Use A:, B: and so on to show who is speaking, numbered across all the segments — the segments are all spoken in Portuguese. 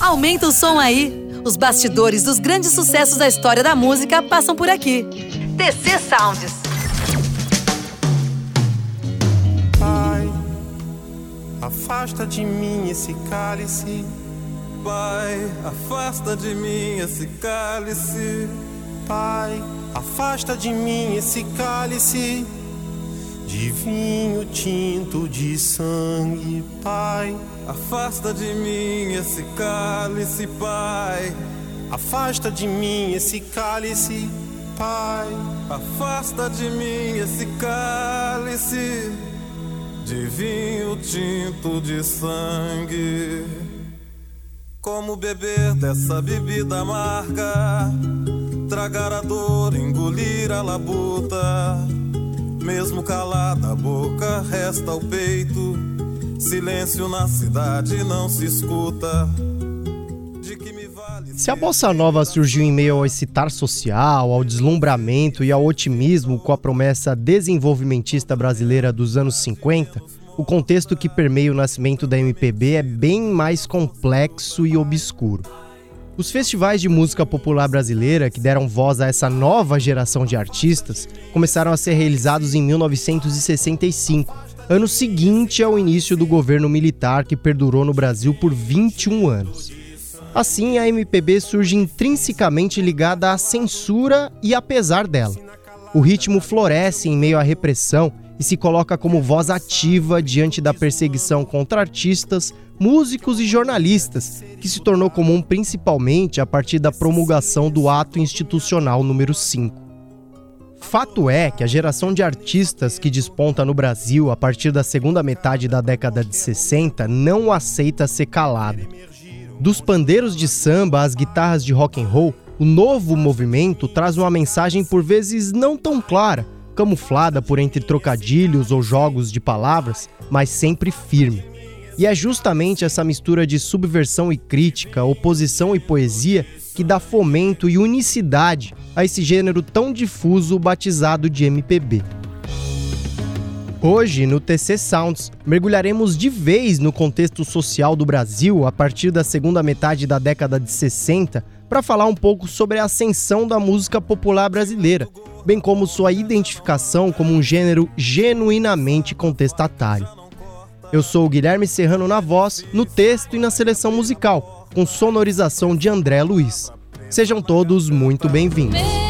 A: Aumenta o som aí. Os bastidores dos grandes sucessos da história da música passam por aqui. TC Sounds.
B: Pai, afasta de mim esse cálice.
C: Pai, afasta de mim esse cálice.
B: Pai, afasta de mim esse cálice de vinho tinto de sangue, Pai.
C: Afasta de mim esse cálice, Pai.
B: Afasta de mim esse cálice, Pai.
C: Afasta de mim esse cálice de vinho tinto de sangue. Como beber dessa bebida amarga, tragar a dor, engolir a labuta. Mesmo calada a boca, resta o peito. Silêncio na cidade não se escuta.
D: Se a bossa nova surgiu em meio ao excitar social, ao deslumbramento e ao otimismo com a promessa desenvolvimentista brasileira dos anos 50, o contexto que permeia o nascimento da MPB é bem mais complexo e obscuro. Os festivais de música popular brasileira, que deram voz a essa nova geração de artistas, começaram a ser realizados em 1965, ano seguinte ao início do governo militar que perdurou no Brasil por 21 anos. Assim, a MPB surge intrinsecamente ligada à censura e apesar dela. O ritmo floresce em meio à repressão e se coloca como voz ativa diante da perseguição contra artistas, músicos e jornalistas, que se tornou comum principalmente a partir da promulgação do Ato Institucional número 5. Fato é que a geração de artistas que desponta no Brasil a partir da segunda metade da década de 60 não aceita ser calada. Dos pandeiros de samba às guitarras de rock and roll, o novo movimento traz uma mensagem por vezes não tão clara, camuflada por entre trocadilhos ou jogos de palavras, mas sempre firme. E é justamente essa mistura de subversão e crítica, oposição e poesia que dá fomento e unicidade a esse gênero tão difuso batizado de MPB. Hoje, no TC Sounds, mergulharemos de vez no contexto social do Brasil a partir da segunda metade da década de 60 para falar um pouco sobre a ascensão da música popular brasileira, bem como sua identificação como um gênero genuinamente contestatário. Eu sou o Guilherme Serrano na voz, no texto e na seleção musical com sonorização de André Luiz. Sejam todos muito bem-vindos.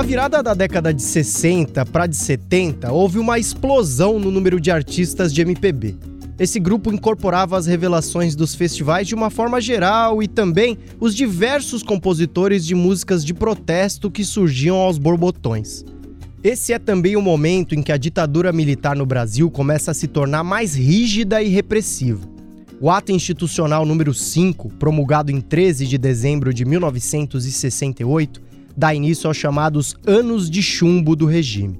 D: Na virada da década de 60 para de 70, houve uma explosão no número de artistas de MPB. Esse grupo incorporava as revelações dos festivais de uma forma geral e também os diversos compositores de músicas de protesto que surgiam aos borbotões. Esse é também o momento em que a ditadura militar no Brasil começa a se tornar mais rígida e repressiva. O ato institucional número 5, promulgado em 13 de dezembro de 1968, dá início aos chamados anos de chumbo do regime.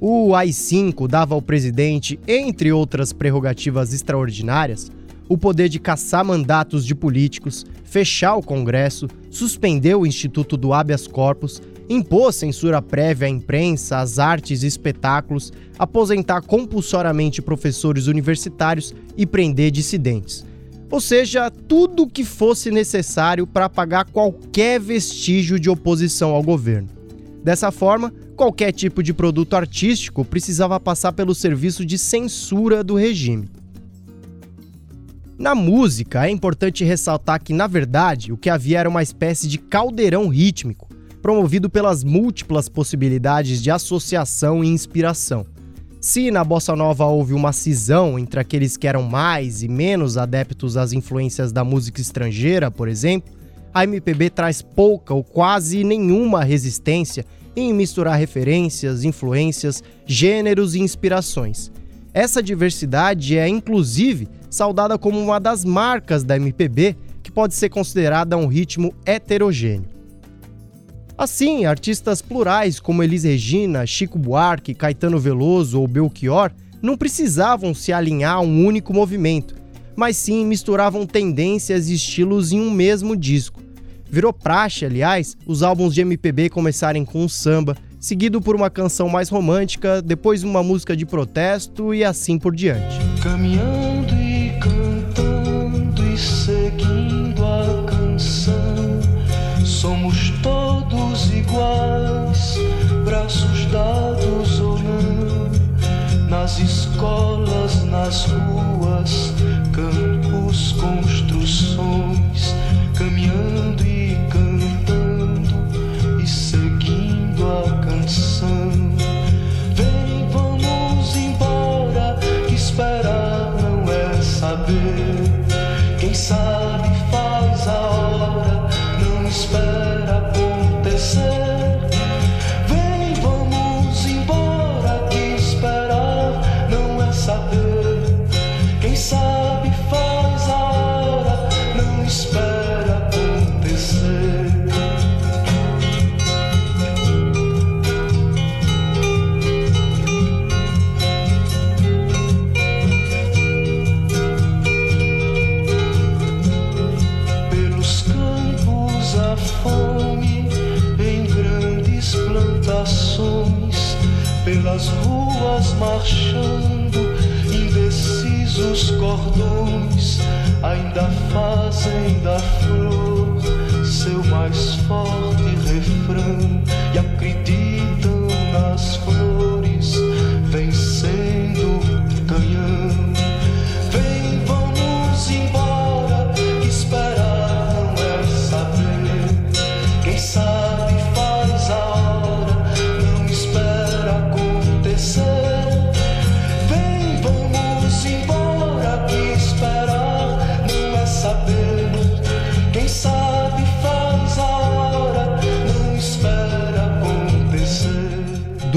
D: O AI-5 dava ao presidente, entre outras prerrogativas extraordinárias, o poder de caçar mandatos de políticos, fechar o Congresso, suspender o Instituto do Habeas Corpus, impor censura prévia à imprensa, às artes e espetáculos, aposentar compulsoriamente professores universitários e prender dissidentes. Ou seja, tudo o que fosse necessário para apagar qualquer vestígio de oposição ao governo. Dessa forma, qualquer tipo de produto artístico precisava passar pelo serviço de censura do regime. Na música, é importante ressaltar que, na verdade, o que havia era uma espécie de caldeirão rítmico, promovido pelas múltiplas possibilidades de associação e inspiração. Se na bossa nova houve uma cisão entre aqueles que eram mais e menos adeptos às influências da música estrangeira, por exemplo, a MPB traz pouca ou quase nenhuma resistência em misturar referências, influências, gêneros e inspirações. Essa diversidade é, inclusive, saudada como uma das marcas da MPB, que pode ser considerada um ritmo heterogêneo. Assim, artistas plurais como Elis Regina, Chico Buarque, Caetano Veloso ou Belchior não precisavam se alinhar a um único movimento, mas sim misturavam tendências e estilos em um mesmo disco. Virou praxe, aliás, os álbuns de MPB começarem com um samba, seguido por uma canção mais romântica, depois uma música de protesto e assim por diante.
E: Escolas,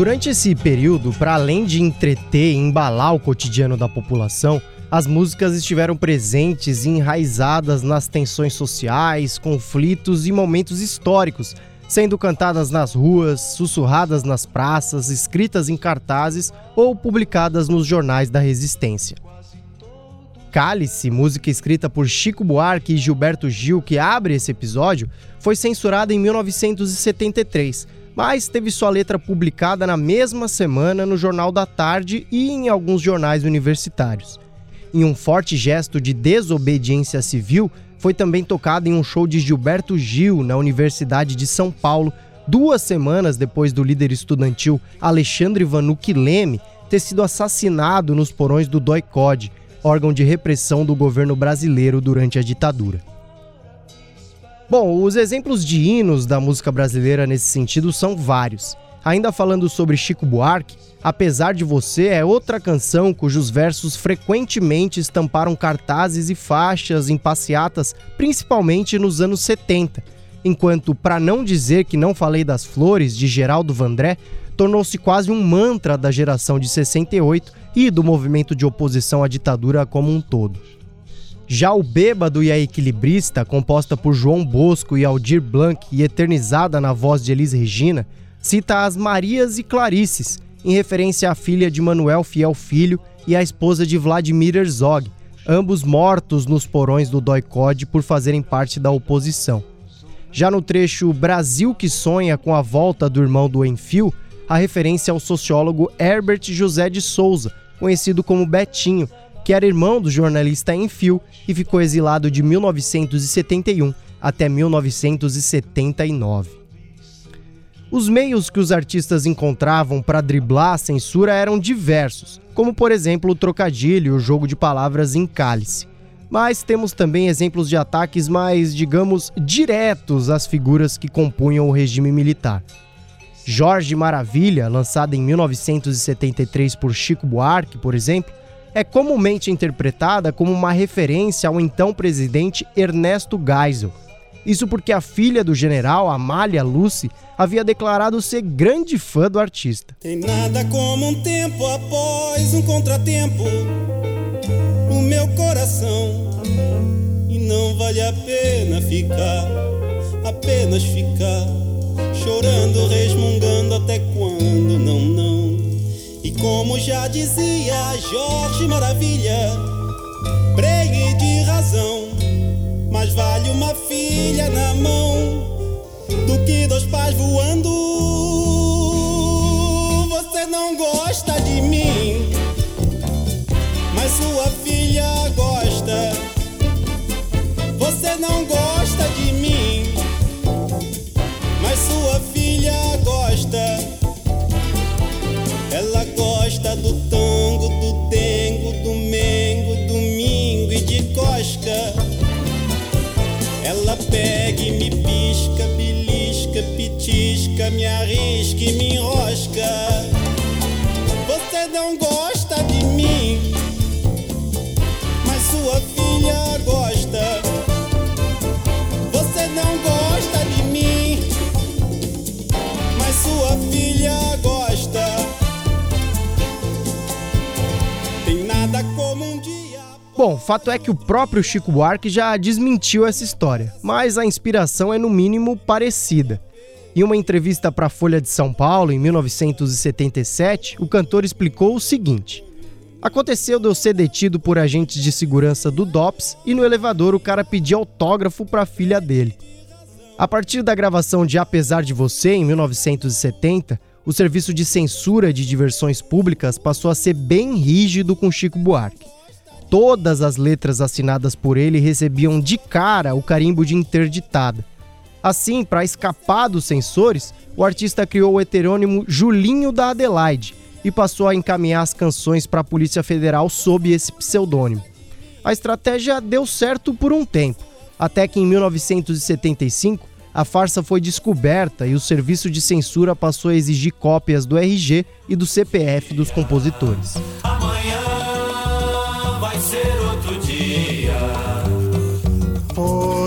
D: Durante esse período, para além de entreter e embalar o cotidiano da população, as músicas estiveram presentes e enraizadas nas tensões sociais, conflitos e momentos históricos, sendo cantadas nas ruas, sussurradas nas praças, escritas em cartazes ou publicadas nos jornais da resistência. Cálice, música escrita por Chico Buarque e Gilberto Gil, que abre esse episódio, foi censurada em 1973, mas teve sua letra publicada na mesma semana no Jornal da Tarde e em alguns jornais universitários. Em um forte gesto de desobediência civil, foi também tocada em um show de Gilberto Gil na Universidade de São Paulo, duas semanas depois do líder estudantil Alexandre Vanucci Leme ter sido assassinado nos porões do DOI-CODE, órgão de repressão do governo brasileiro durante a ditadura. Bom, os exemplos de hinos da música brasileira nesse sentido são vários. Ainda falando sobre Chico Buarque, Apesar de Você é outra canção cujos versos frequentemente estamparam cartazes e faixas em passeatas, principalmente nos anos 70, enquanto Pra Não Dizer Que Não Falei das Flores, de Geraldo Vandré, tornou-se quase um mantra da geração de 68 e do movimento de oposição à ditadura como um todo. Já o Bêbado e a Equilibrista, composta por João Bosco e Aldir Blanc e eternizada na voz de Elis Regina, cita as Marias e Clarices, em referência à filha de Manuel Fiel Filho e à esposa de Vladimir Herzog, ambos mortos nos porões do Doicode por fazerem parte da oposição. Já no trecho Brasil que sonha com a volta do irmão do Enfio, a referência ao sociólogo Herbert José de Souza, conhecido como Betinho, que era irmão do jornalista Enfio e ficou exilado de 1971 até 1979. Os meios que os artistas encontravam para driblar a censura eram diversos, como por exemplo o trocadilho e o jogo de palavras em cálice. Mas temos também exemplos de ataques mais, digamos, diretos às figuras que compunham o regime militar. Jorge Maravilha, lançada em 1973 por Chico Buarque, por exemplo, é comumente interpretada como uma referência ao então presidente Ernesto Geisel. Isso porque a filha do general, Amália Lucy, havia declarado ser grande fã do artista.
F: Tem nada como um tempo após um contratempo, o meu coração. E não vale a pena ficar, apenas ficar, chorando, resmungando até quando não, não. Como já dizia Jorge Maravilha, pregue de razão, mas vale uma filha na mão do que dois pais voando. Você não gosta de mim, mas sua filha gosta. Você não gosta de mim,
D: Bom, fato é que o próprio Chico Buarque já desmentiu essa história, mas a inspiração é no mínimo parecida. Em uma entrevista para a Folha de São Paulo, em 1977, o cantor explicou o seguinte: Aconteceu de eu ser detido por agentes de segurança do DOPS e no elevador o cara pediu autógrafo para a filha dele. A partir da gravação de Apesar de Você, em 1970, o serviço de censura de diversões públicas passou a ser bem rígido com Chico Buarque. Todas as letras assinadas por ele recebiam de cara o carimbo de interditada. Assim, para escapar dos censores, o artista criou o heterônimo Julinho da Adelaide e passou a encaminhar as canções para a Polícia Federal sob esse pseudônimo. A estratégia deu certo por um tempo, até que em 1975 a farsa foi descoberta e o serviço de censura passou a exigir cópias do RG e do CPF dos compositores.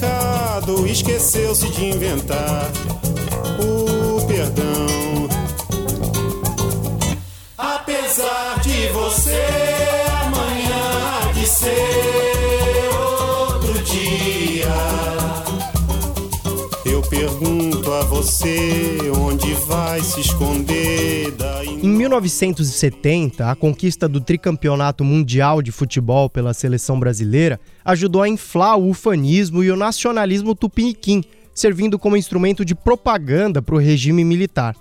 B: o pecado, esqueceu-se de inventar o perdão. Apesar de você, amanhã de ser outro dia. Eu pergunto a você vai se esconder.
D: Em 1970, a conquista do tricampeonato mundial de futebol pela seleção brasileira ajudou a inflar o ufanismo e o nacionalismo tupiniquim, servindo como instrumento de propaganda para o regime militar.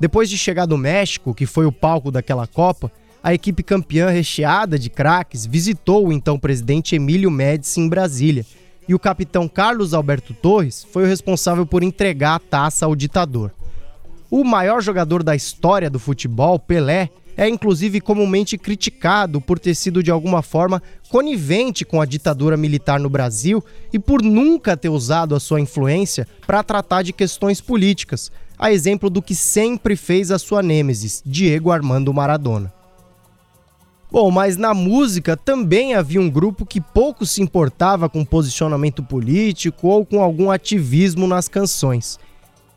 D: Depois de chegar do México, que foi o palco daquela Copa, a equipe campeã recheada de craques visitou o então presidente Emílio Médici em Brasília, e o capitão Carlos Alberto Torres foi o responsável por entregar a taça ao ditador. O maior jogador da história do futebol, Pelé, é inclusive comumente criticado por ter sido de alguma forma conivente com a ditadura militar no Brasil e por nunca ter usado a sua influência para tratar de questões políticas, a exemplo do que sempre fez a sua nêmesis, Diego Armando Maradona. Bom, mas na música também havia um grupo que pouco se importava com posicionamento político ou com algum ativismo nas canções.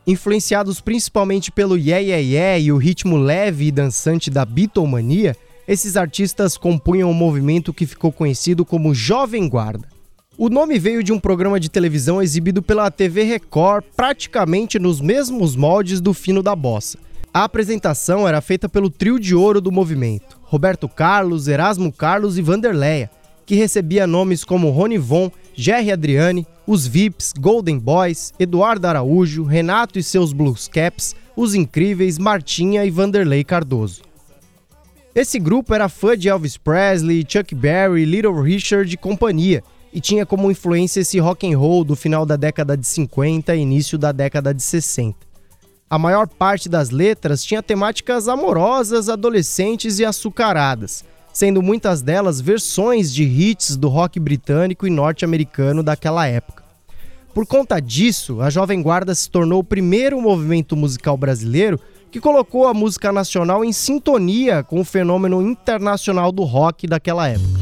D: Influenciados principalmente pelo Yeah Yeah Yeah e o ritmo leve e dançante da Beatlemania, esses artistas compunham um movimento que ficou conhecido como Jovem Guarda. O nome veio de um programa de televisão exibido pela TV Record, praticamente nos mesmos moldes do fino da bossa. A apresentação era feita pelo trio de ouro do movimento, Roberto Carlos, Erasmo Carlos e Vanderleia, que recebia nomes como Rony Von, Jerry Adriani, os Vips, Golden Boys, Eduardo Araújo, Renato e seus Blues Caps, os Incríveis, Martinha e Vanderlei Cardoso. Esse grupo era fã de Elvis Presley, Chuck Berry, Little Richard e companhia, e tinha como influência esse rock and roll do final da década de 50 e início da década de 60. A maior parte das letras tinha temáticas amorosas, adolescentes e açucaradas, sendo muitas delas versões de hits do rock britânico e norte-americano daquela época. Por conta disso, a Jovem Guarda se tornou o primeiro movimento musical brasileiro que colocou a música nacional em sintonia com o fenômeno internacional do rock daquela época.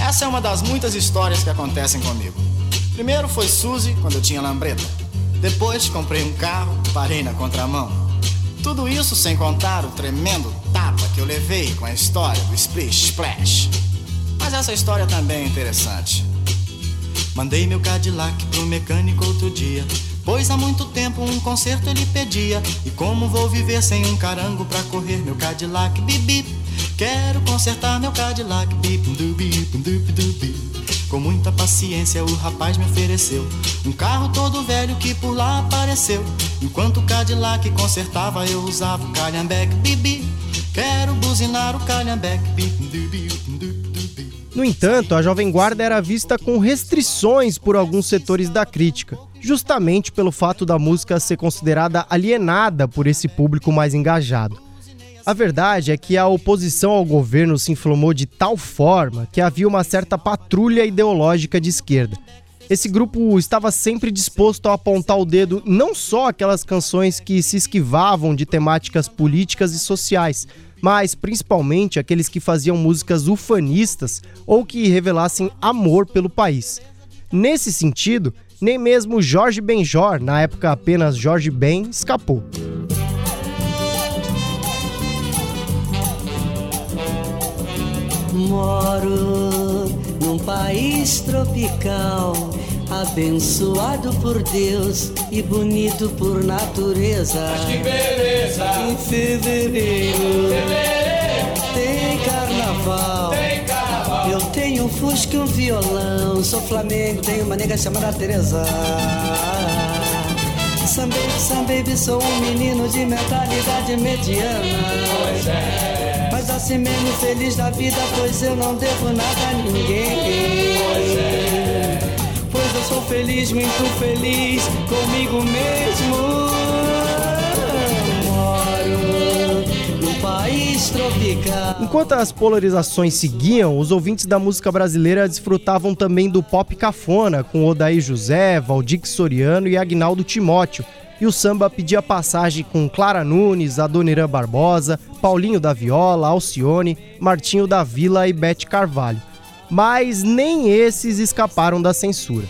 G: Essa é uma das muitas histórias que acontecem comigo. Primeiro foi Suzy, quando eu tinha lambreta. Depois comprei um carro, parei na contramão. Tudo isso sem contar o tremendo tapa que eu levei com a história do Splish Splash. Mas essa história também é interessante. Mandei meu Cadillac pro mecânico outro dia. Pois há muito tempo um conserto ele pedia. E como vou viver sem um carango pra correr meu Cadillac? Bip, Quero consertar meu Cadillac, bip, bip, bip, bip. Com muita paciência o rapaz me ofereceu um carro todo velho que por lá apareceu. Enquanto o Cadillac consertava, eu usava o calhambeque, bibi. Quero buzinar o calhambeque, bip,
D: No entanto, a Jovem Guarda era vista com restrições por alguns setores da crítica, justamente pelo fato da música ser considerada alienada por esse público mais engajado. A verdade é que a oposição ao governo se inflamou de tal forma que havia uma certa patrulha ideológica de esquerda. Esse grupo estava sempre disposto a apontar o dedo não só aquelas canções que se esquivavam de temáticas políticas e sociais, mas principalmente aqueles que faziam músicas ufanistas ou que revelassem amor pelo país. Nesse sentido, nem mesmo Jorge Benjor, na época apenas Jorge Ben, escapou.
H: Moro num país tropical, abençoado por Deus e bonito por natureza.
I: Mas que beleza!
H: Em fevereiro,
I: fevereiro
H: tem carnaval.
I: Tem carnaval.
H: Eu tenho um fusca e um violão, sou flamengo, tenho uma nega chamada Teresa. Sam baby, Sam baby, sou um menino de mentalidade mediana.
I: Pois é.
H: Mesmo feliz da vida, pois eu não devo nada a ninguém.
I: Pois é.
H: Pois eu sou feliz, muito feliz comigo mesmo. Moro num país tropical.
D: Enquanto as polarizações seguiam, os ouvintes da música brasileira desfrutavam também do pop cafona, com Odaí José, Valdir Soriano e Agnaldo Timóteo, e o samba pedia passagem com Clara Nunes, Adoniran Barbosa, Paulinho da Viola, Alcione, Martinho da Vila e Bete Carvalho. Mas nem esses escaparam da censura.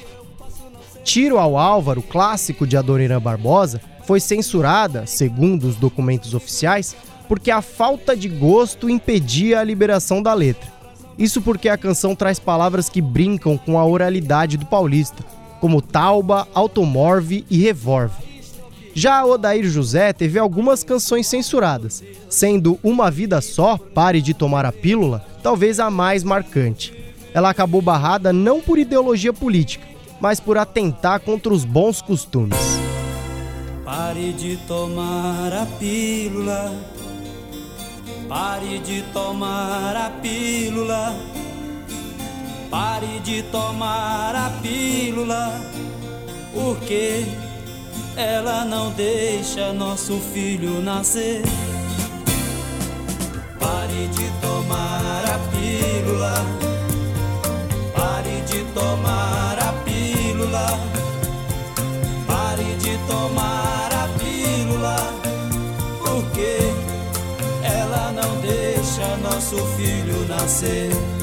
D: Tiro ao Álvaro, clássico de Adoniran Barbosa, foi censurada, segundo os documentos oficiais, porque a falta de gosto impedia a liberação da letra. Isso porque a canção traz palavras que brincam com a oralidade do paulista, como tauba, automorve e revolve. Já Odair José teve algumas canções censuradas, sendo Uma Vida Só, Pare de Tomar a Pílula, talvez a mais marcante. Ela acabou barrada não por ideologia política, mas por atentar contra os bons costumes.
J: Pare de tomar a pílula, pare de tomar a pílula, pare de tomar a pílula, porque ela não deixa nosso filho nascer. Pare de tomar a pílula. Pare de tomar a pílula. Pare de tomar a pílula. Porque ela não deixa nosso filho nascer.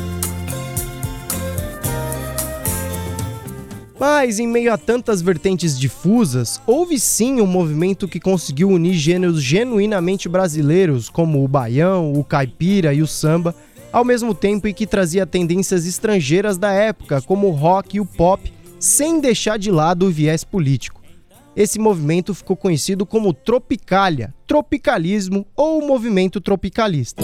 D: Mas, em meio a tantas vertentes difusas, houve sim um movimento que conseguiu unir gêneros genuinamente brasileiros, como o baião, o caipira e o samba, ao mesmo tempo em que trazia tendências estrangeiras da época, como o rock e o pop, sem deixar de lado o viés político. Esse movimento ficou conhecido como Tropicalia, tropicalismo ou movimento tropicalista.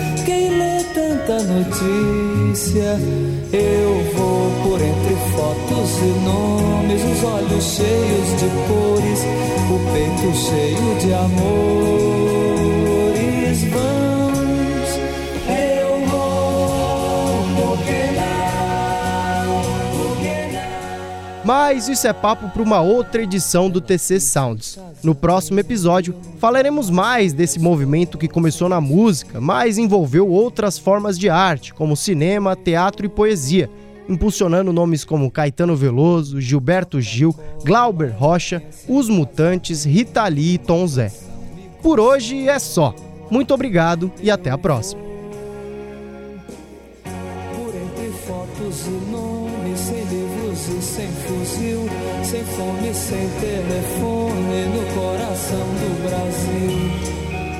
K: Quem lê tanta notícia? Eu vou por entre fotos e nomes, os olhos cheios de cores, o peito cheio de amores.
D: Mas isso é papo para uma outra edição do TC Sounds. No próximo episódio, falaremos mais desse movimento que começou na música, mas envolveu outras formas de arte, como cinema, teatro e poesia, impulsionando nomes como Caetano Veloso, Gilberto Gil, Glauber Rocha, Os Mutantes, Rita Lee e Tom Zé. Por hoje é só. Muito obrigado e até a próxima.
K: Sem telefone, no coração do Brasil.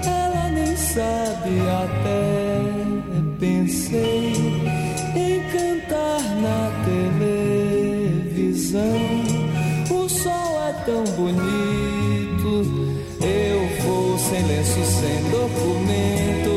K: Ela nem sabe até pensei em cantar na televisão. O sol é tão bonito, eu vou sem lenço, sem documento,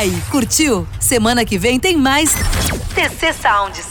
A: aí, curtiu? Semana que vem tem mais TC Sounds.